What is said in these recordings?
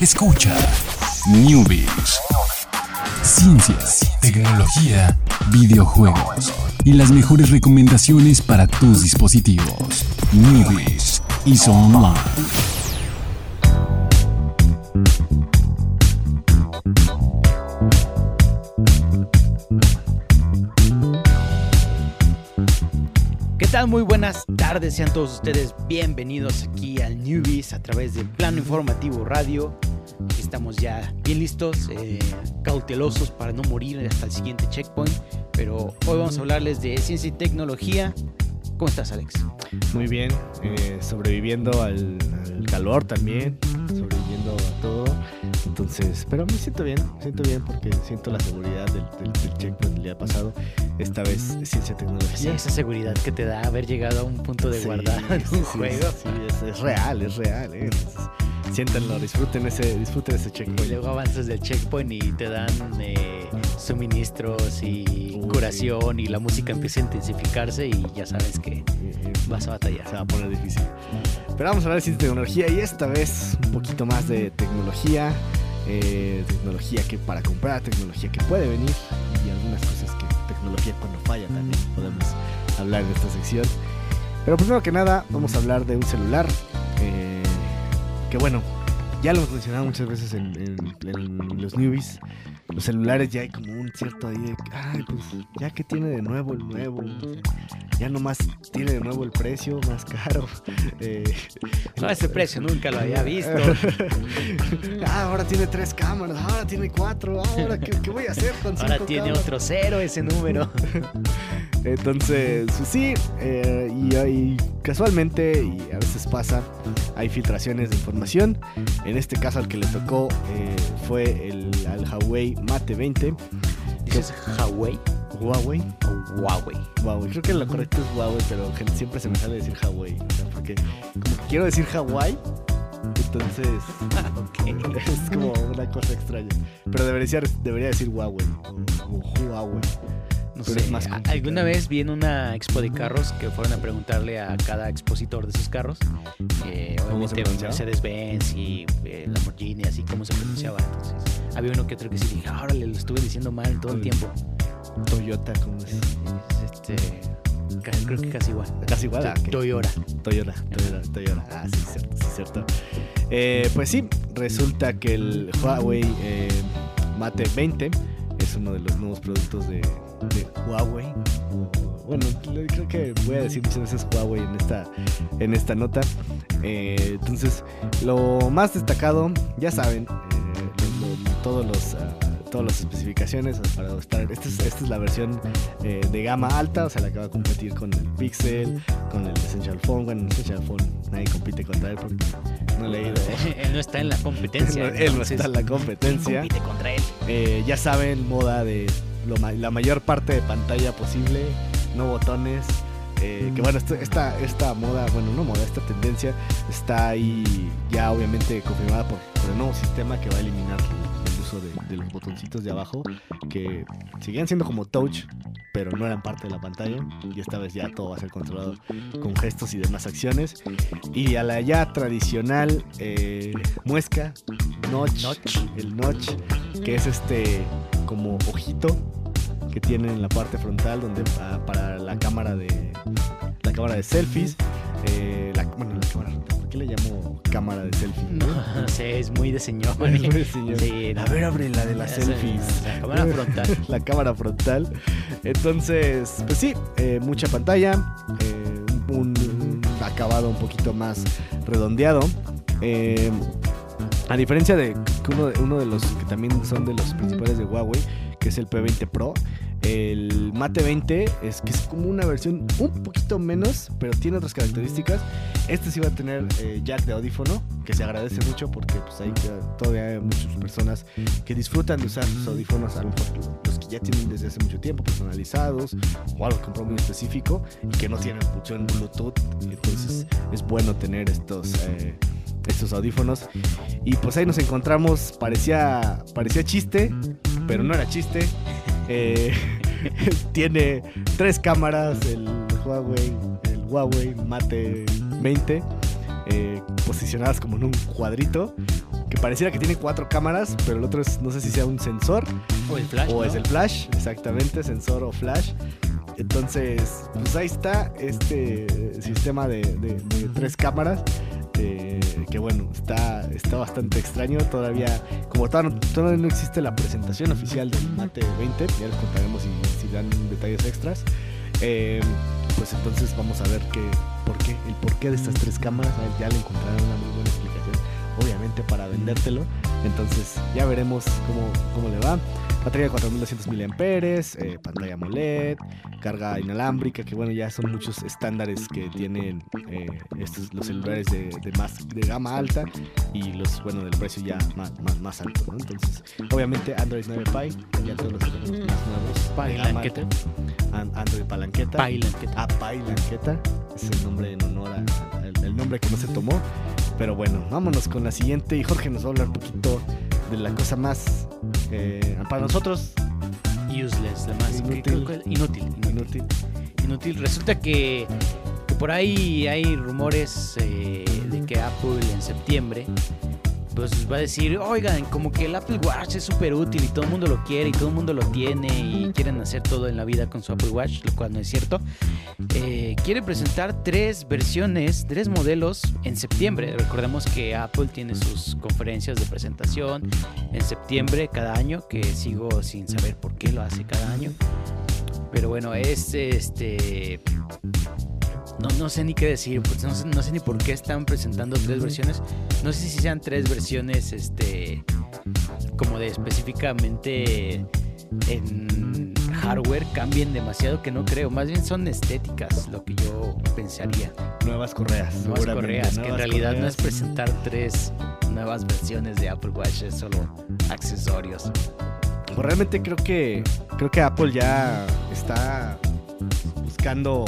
Escucha Newbies. Ciencias, tecnología, videojuegos y las mejores recomendaciones para tus dispositivos. Newbies y Online. ¿Qué tal? Muy buenas tardes, sean todos ustedes bienvenidos aquí al Newbies a través de Plano Informativo Radio. Estamos ya bien listos, eh, cautelosos para no morir hasta el siguiente checkpoint, pero hoy vamos a hablarles de ciencia y tecnología. ¿Cómo estás, Alex? Muy bien, eh, sobreviviendo al, al calor también, sobreviviendo a todo. Entonces, pero me siento bien, me siento bien porque siento la seguridad del, del, del checkpoint del día pasado. Esta vez ciencia y Sí, tecnología. esa seguridad que te da haber llegado a un punto de Sí, guardar sí, un sí, juego. Sí, es, es real, es real. eh. Siéntanlo, disfruten ese, disfruten ese Y checkpoint. luego avanzas del checkpoint y te dan eh, suministros y Uy, curación y la música empieza a intensificarse y ya sabes que vas a batallar. Se va a poner difícil. Pero vamos a hablar de y tecnología y esta vez un poquito más de tecnología. eh, tecnología que para comprar, tecnología que puede venir y algunas cosas que tecnología cuando falla también podemos hablar en esta sección. Pero primero que nada vamos a hablar de un celular que bueno, ya lo hemos mencionado muchas veces en, en- en los newbies. Los celulares ya hay como un cierto ahí de, ay, pues ya que tiene de nuevo el nuevo, ya nomás tiene de nuevo el precio más caro. Eh, No, ese precio nunca lo había visto. ah, ahora tiene tres cámaras, ahora tiene cuatro, ahora qué, qué voy a hacer con Ahora tiene cámaras? otro cero ese número. Entonces, pues sí, eh, y, y casualmente, y a veces pasa, hay filtraciones de información. En este caso al que le tocó eh, fue el al Huawei Mate 20. ¿Dices Huawei Huawei. o Huawei? Huawei. Creo que lo correcto es Huawei, pero siempre se me sale decir Huawei. o sea, porque como que quiero decir Hawái, entonces es como una cosa extraña. Pero debería, debería decir Huawei o, o Huawei. No Pero sé, es más a- complicado. alguna vez vi en una expo de carros que fueron a preguntarle a cada expositor de esos carros, eh, ¿Cómo se obviamente? Mercedes-Benz y eh, Lamborghini, así como se pronunciaba. Entonces, había uno que otro que sí dije, ahora le lo estuve diciendo mal todo el tiempo. Toyota, como es. Este, creo que casi igual. Casi igual. ah. Toyota. Toyota, Toyota, Toyota. Ah, sí, cierto, sí, cierto. Eh, pues sí, resulta que el Huawei eh, Mate 20 es uno de los nuevos productos de, de Huawei. Bueno, creo que voy a decir muchas veces Huawei en esta, en esta nota. Eh, entonces, lo más destacado, ya saben, eh, todos los... ah, todas las especificaciones para estar. Esta es, esta es la versión eh, de gama alta, o sea, la que va a competir con el Pixel, con el Essential Phone. Bueno, el Essential Phone nadie compite contra él porque no le he ido. él no está en la competencia. él no entonces, está en la ¿quién competencia. compite contra él? Eh, ya saben, moda de lo la mayor parte de pantalla posible, no botones. eh, que bueno, esta, esta moda, bueno, no moda, esta tendencia está ahí ya obviamente confirmada por, por el nuevo sistema que va a eliminar el, el uso de, de los botoncitos de abajo, que seguían siendo como touch, pero no eran parte de la pantalla. Y esta vez ya todo va a ser controlado con gestos y demás acciones. Y a la ya tradicional eh, muesca, notch, Notch. el notch, que es este como ojito que tiene en la parte frontal donde ah, para la cámara de la cámara de selfies eh, la, bueno la cámara ¿por qué le llamo cámara de selfie? No, no sé, es muy de señor. Es muy de señor. Sí, a ver abre la de las selfies La cámara frontal. la cámara frontal. Entonces, pues sí, eh, mucha pantalla, eh, un, un acabado un poquito más redondeado. A diferencia de uno, de uno de los que también son de los principales de Huawei, que es el P20 Pro, el Mate 20 es que es como una versión un poquito menos, pero tiene otras características. Este sí va a tener eh, jack de audífono, que se agradece mucho porque pues hay todavía hay muchas personas que disfrutan de usar sus audífonos, a lo mejor los que ya tienen desde hace mucho tiempo personalizados o algo con muy específico y que no tienen función Bluetooth. Entonces es bueno tener estos, eh, estos audífonos. Y pues ahí nos encontramos, parecía, parecía chiste, pero no era chiste. Eh, tiene tres cámaras, el Huawei, el Huawei Mate 20, eh, posicionadas como en un cuadrito. que pareciera que tiene cuatro cámaras, pero el otro es, no sé si sea un sensor O el flash. o ¿no? es el flash, exactamente, sensor o flash. Entonces, pues ahí está este sistema de, de- de tres cámaras. Eh, que bueno, está, está bastante extraño. Todavía, como todavía no, todavía no existe la presentación oficial del Mate 20, ya les contaremos si, si dan detalles extras. eh, pues entonces vamos a ver qué, por qué, el porqué de estas tres cámaras. Ya le encontrarán una muy buena explicación, obviamente para vendértelo. Entonces ya veremos cómo, cómo le va. Batería de 4200 mAh, eh, pantalla AMOLED, carga inalámbrica, que bueno, ya son muchos estándares que tienen eh, estos, los celulares de, de más de gama alta y los, bueno, del precio ya más, más, más alto, ¿no? Entonces, obviamente Android 9 Pie, ya todos los teléfonos más nuevos. Palanqueta. Android Palanqueta. Palanqueta. Ah, Pailanqueta. Es el nombre en honor a- el nombre que no se tomó. Pero bueno, vámonos con la siguiente. Y Jorge nos va a hablar un poquito de la cosa más. Eh, para nosotros, Useless, la más. Inútil. ¿qué- qué- qué- Inútil. Inútil. inútil. inútil. Resulta que, que por ahí hay rumores eh, de que Apple en septiembre pues va a decir, oigan, como que el Apple Watch es súper útil y todo el mundo lo quiere y todo el mundo lo tiene y quieren hacer todo en la vida con su Apple Watch, lo cual no es cierto. Eh, quiere presentar tres versiones, tres modelos en septiembre. Recordemos que Apple tiene sus conferencias de presentación en septiembre cada año, que sigo sin saber por qué lo hace cada año. Pero bueno, es este. No, no sé ni qué decir, pues no, sé, no sé ni por qué están presentando tres versiones. No sé si sean tres versiones, este. Como de específicamente en hardware cambien demasiado, que no creo. Más bien son estéticas, lo que yo pensaría. Nuevas correas. Nuevas correas, que en realidad no es presentar tres nuevas versiones de Apple Watch, es solo accesorios. Pues realmente creo que creo que Apple ya está buscando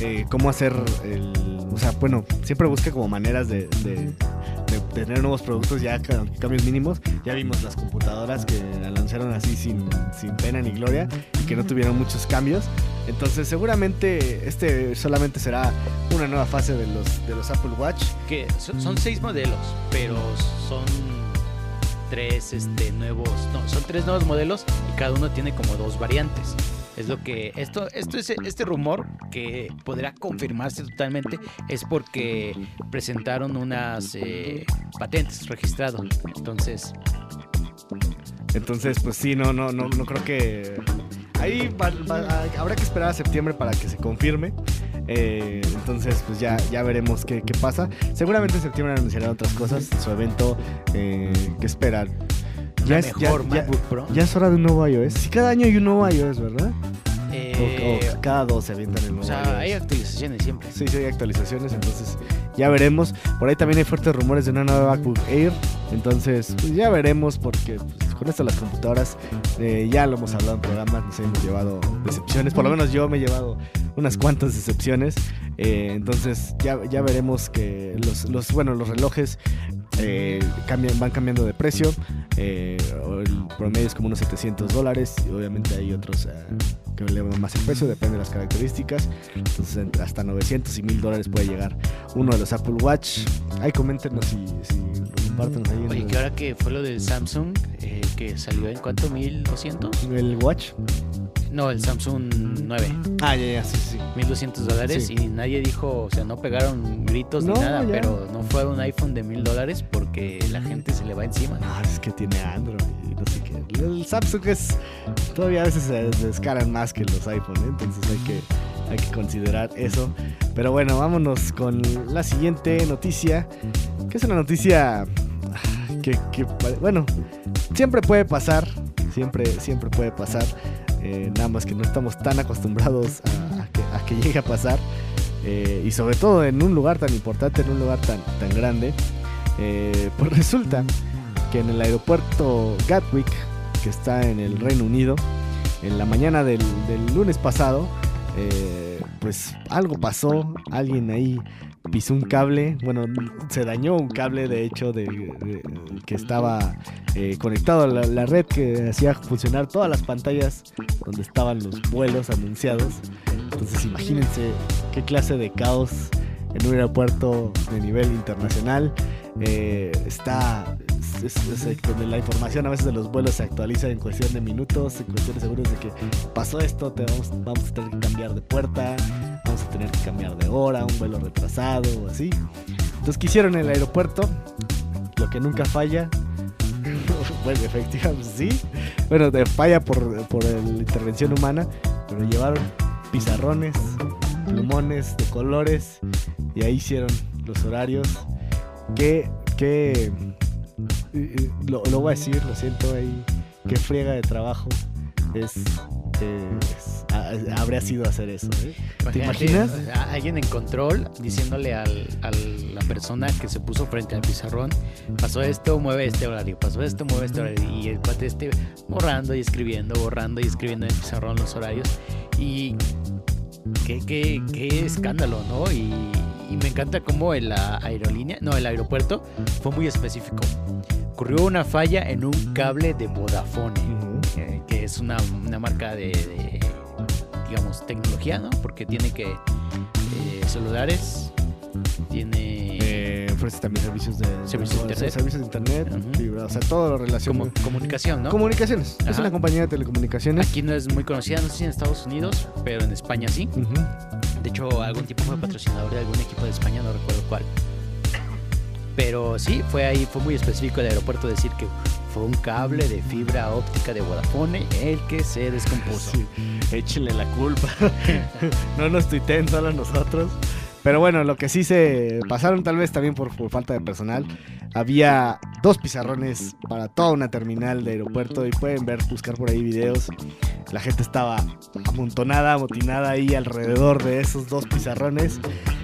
eh, cómo hacer el, o sea, bueno, siempre busca como maneras de, de- de tener nuevos productos ya ca- cambios mínimos. Ya vimos las computadoras que la lanzaron así sin, sin pena ni gloria y que no tuvieron muchos cambios. Entonces seguramente este solamente será una nueva fase de los de los Apple Watch. Que son, son seis modelos, pero son tres este, nuevos. No, son tres nuevos modelos y cada uno tiene como dos variantes. Es lo que. Esto, esto es este rumor que podrá confirmarse totalmente. Es porque presentaron unas eh, patentes registradas. Entonces, Entonces, pues sí, no, no, no, no creo que. Ahí va- va- habrá que esperar a septiembre para que se confirme. Eh, entonces, pues ya, ya veremos qué, qué pasa. Seguramente en septiembre anunciarán otras cosas. Su evento eh, que esperan. ya es, ya, mejor ya- MacBook Pro. ya es hora de un nuevo iOS. Si cada año hay un nuevo iOS, ¿verdad? O- Eh, o, cada dos se avientan el o nuevo sea, hay actualizaciones siempre. Sí, sí, hay actualizaciones, entonces ya veremos. Por ahí también hay fuertes rumores de una nueva MacBook Air. Entonces, pues ya veremos, porque pues, con esto las computadoras, eh, ya lo hemos hablado en programas, nos hemos llevado decepciones. Por lo menos yo me he llevado unas cuantas decepciones. Eh, entonces, ya, ya veremos que los, los, bueno, los relojes eh, cambian, van cambiando de precio. El promedio es como unos 700 dólares. Y obviamente hay otros eh, que elevan más el precio, depende de las características. Entonces, hasta 900 y 1000 dólares puede llegar uno de los Apple Watch. Ahí coméntenos si comparten ahí Oye, que ahora que fue lo del Samsung, eh, que salió en cuánto, 1200? el Watch. No, el Samsung 9, Ah, ya, ya, sí, sí. 1200 dólares Sí. y nadie dijo, o sea, no pegaron gritos No, ni nada, ya. pero no fue un iPhone de 1000 dólares porque la gente se le va encima. Ah, es que tiene Android y no sé qué. El Samsung es. Todavía a veces se descaran más que los iPhone, ¿eh? entonces hay que, hay que considerar eso. Pero bueno, vámonos con la siguiente noticia. Que es una noticia que, bueno, siempre puede pasar. Siempre, siempre puede pasar. eh, nada más que no estamos tan acostumbrados a, que, llegue a pasar. eh, y sobre todo en un lugar tan importante, en un lugar tan, tan grande. Eh, pues resulta que en el aeropuerto Gatwick, que está en el Reino Unido, en la mañana del, del lunes pasado, pues algo pasó, alguien ahí pisó un cable, bueno, se dañó un cable de hecho de, que estaba eh, conectado a la, red que hacía funcionar todas las pantallas donde estaban los vuelos anunciados. Entonces imagínense qué clase de caos en un aeropuerto de nivel internacional. Eh, está es, donde la información a veces de los vuelos se actualiza en cuestión de minutos, en cuestión de segundos de que pasó esto, te vamos, vamos a tener que cambiar de puerta, vamos a tener que cambiar de hora, un vuelo retrasado o así. Entonces, ¿qué hicieron en el aeropuerto? Lo que nunca falla. bueno, efectivamente sí. Bueno, falla por, por la intervención humana, pero llevaron pizarrones, plumones de colores y ahí hicieron los horarios. Que, que lo, lo, voy a decir, lo siento ahí, qué friega de trabajo es, habría sido hacer eso. ¿eh? ¿Te imaginas? Alguien en control diciéndole al, a la persona que se puso frente al pizarrón, pasó esto, mueve este horario, pasó esto, mueve este horario, y el cuate esté borrando y escribiendo, borrando y escribiendo en el pizarrón los horarios. Y qué, qué, qué escándalo, ¿no? Y, y me encanta cómo la aerolínea, no, el aeropuerto fue muy específico. Ocurrió una falla en un cable de Vodafone, que, es una, marca de, digamos, tecnología, ¿no? Porque tiene que eh, celulares, tiene ofrece también servicios de, servicios de internet, servicios de internet o sea, todo lo relacionado. Como, comunicación, ¿no? Comunicaciones. Es una compañía de telecomunicaciones. Aquí no es muy conocida, no sé si en Estados Unidos, pero en España sí. De hecho, algún tipo fue patrocinador de algún equipo de España, no recuerdo cuál. Pero sí, fue ahí, fue muy específico el aeropuerto decir que fue un cable de fibra óptica de Vodafone el que se descompuso. Échenle la culpa. no nos tuiteen solo nosotros. Pero bueno, lo que sí se pasaron tal vez también por, falta de personal. Había dos pizarrones para toda una terminal de aeropuerto y pueden ver, buscar por ahí videos. La gente estaba amontonada, amotinada ahí alrededor de esos dos pizarrones.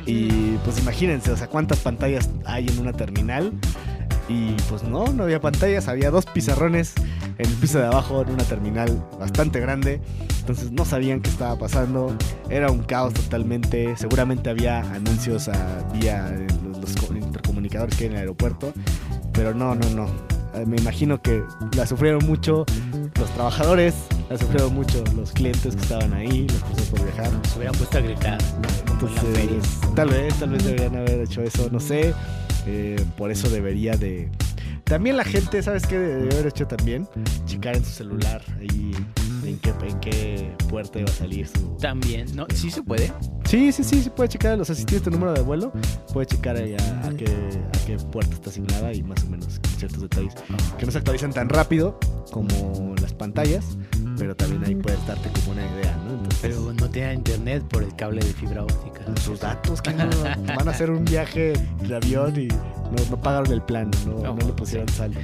Y pues imagínense, o sea, cuántas pantallas hay en una terminal. Y pues no, no había pantallas, había dos pizarrones en el piso de abajo en una terminal bastante grande. Entonces no sabían qué estaba pasando. Era un caos totalmente. Seguramente había anuncios a vía los, intercomunicadores que hay en el aeropuerto. Pero no, no, no. Eh, me imagino que la sufrieron mucho los trabajadores, la sufrieron mucho los clientes que estaban ahí, los que por viajar. Se hubieran puesto a gritar. Entonces, tal vez, tal vez deberían haber hecho eso, no sé. Eh, por eso debería de... También la gente, ¿sabes qué debe haber hecho también? Checar en su celular ahí en qué, en qué puerta iba a salir su... También, ¿no? ¿Sí se puede? Sí, sí, sí, sí puede checar. Los asistentes tu número de vuelo, puede checar ahí a, qué, a qué puerta está asignada y más o menos ciertos detalles que no se actualizan tan rápido como las pantallas, pero también ahí puedes darte como una idea, ¿no? pero no tiene internet por el cable de fibra óptica. Sus datos, que no, van a hacer un viaje de avión y no, pagaron el plan, no, no, le pusieron saldo.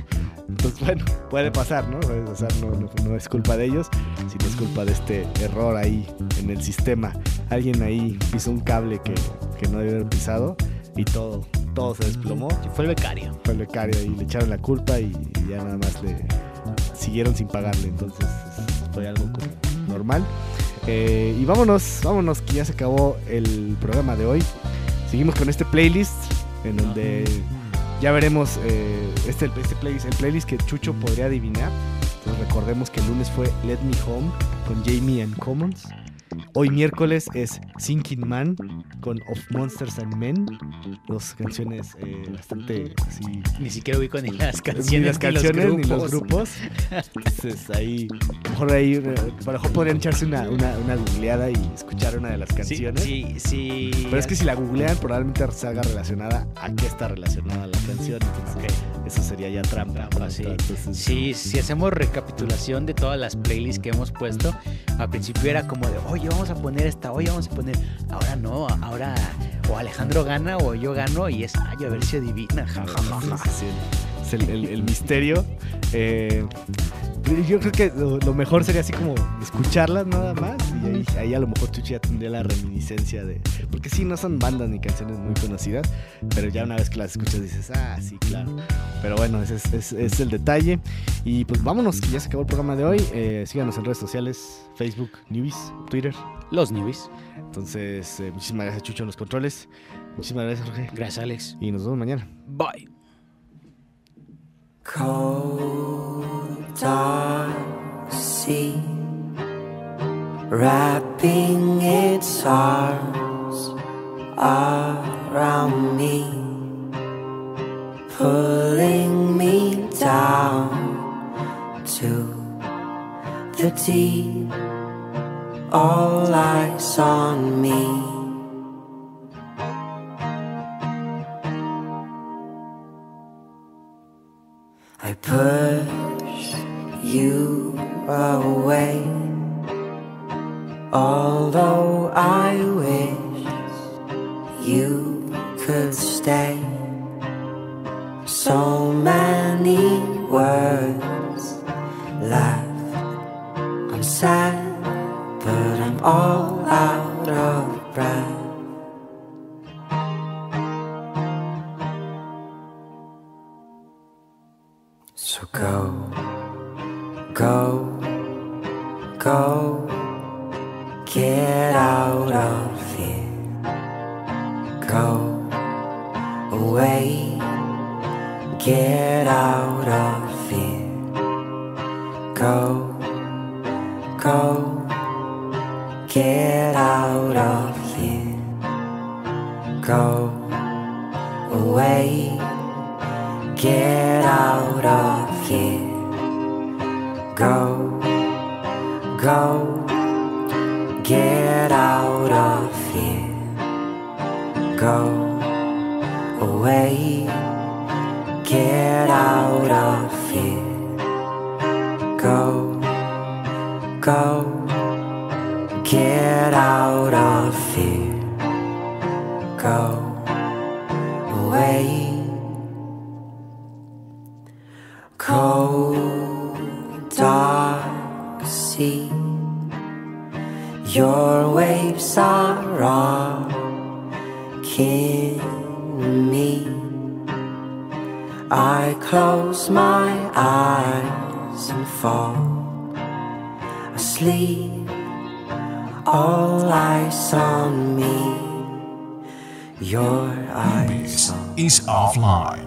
Entonces, bueno, puede pasar, ¿no? O sea, no, es culpa de ellos, sino es culpa de este error ahí en el sistema. Alguien ahí pisó un cable que, que no debe haber pisado y todo, todo se desplomó. fue el becario. Fue el becario y le echaron la culpa y, ya nada más le siguieron sin pagarle. Entonces fue algo normal. Eh, y vámonos, vámonos, que ya se acabó el programa de hoy. Seguimos con este playlist en donde ya veremos eh, este, este playlist, el playlist que Chucho podría adivinar. Entonces recordemos que el lunes fue Let Me Home con Jamie and Commons. Hoy miércoles es Sinking Man con Of Monsters and Men. Dos canciones eh, bastante así. Ni siquiera ubico ni las canciones. Ni las canciones ni los grupos. Entonces ahí, mejor ahí, eh, a lo mejor podrían echarse una, una, una, googleada y escuchar una de las canciones. Sí, sí. Pero es que si la googlean, probablemente salga relacionada a qué está relacionada la canción. Entonces, eso sería ya trampa. sí. sí, si hacemos recapitulación de todas las playlists que hemos puesto, al principio era como de, oye, vamos a poner esta, hoy vamos a poner. Ahora no, ahora o Alejandro gana o yo gano y es, ay, a ver si adivina. Ja, es el, misterio. Eh, yo creo que lo, mejor sería así como escucharlas nada más y ahí, a lo mejor Chuchi ya tendría la reminiscencia de... Porque sí, no son bandas ni canciones muy conocidas, pero ya una vez que las escuchas dices, ah, sí, claro. Pero bueno, ese es, el detalle. Y pues vámonos, que ya se acabó el programa de hoy. Eh, síganos en redes sociales, Facebook, Newbies, Twitter. Los Newbies. Entonces, eh, muchísimas gracias Chucho en los controles. Muchísimas gracias Jorge. Gracias Alex. Y nos vemos mañana. Bye. cold dark sea wrapping its arms around me, pulling me down to the deep. All eyes on me. I push you away although I wish you could stay. So many words left. I'm sad, but I'm all out of breath. Away, get out of here. Go, go, get out of here. Go away, get out of here. Go, go, get out of sea. Your waves are rocking me. I close my eyes and fall asleep. All eyes on me. Your eyes is offline.